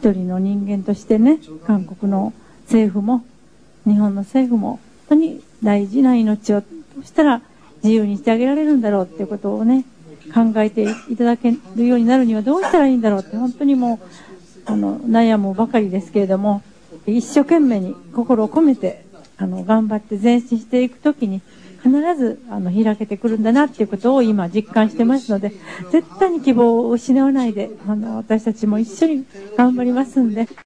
一人の人間としてね、韓国の政府も、日本の政府も、本当に大事な命をどうしたら自由にしてあげられるんだろうっていうことをね、考えていただけるようになるにはどうしたらいいんだろうって本当にもう、あの、悩むばかりですけれども、一生懸命に心を込めて、あの、頑張って前進していくときに、必ず、あの、開けてくるんだなっていうことを今実感してますので、絶対に希望を失わないで、あの、私たちも一緒に頑張りますんで。